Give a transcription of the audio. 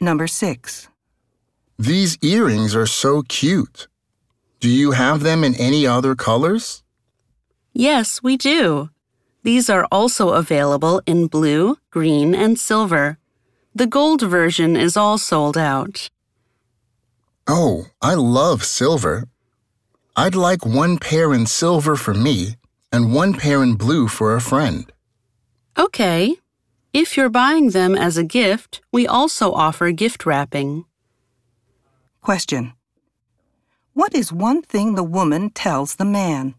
Number 6. These earrings are so cute. Do you have them in any other colors? Yes, we do. These are also available in blue, green, and silver. The gold version is all sold out. Oh, I love silver. I'd like one pair in silver for me and one pair in blue for a friend. Okay. If you're buying them as a gift, we also offer gift wrapping. Question. What is one thing the woman tells the man?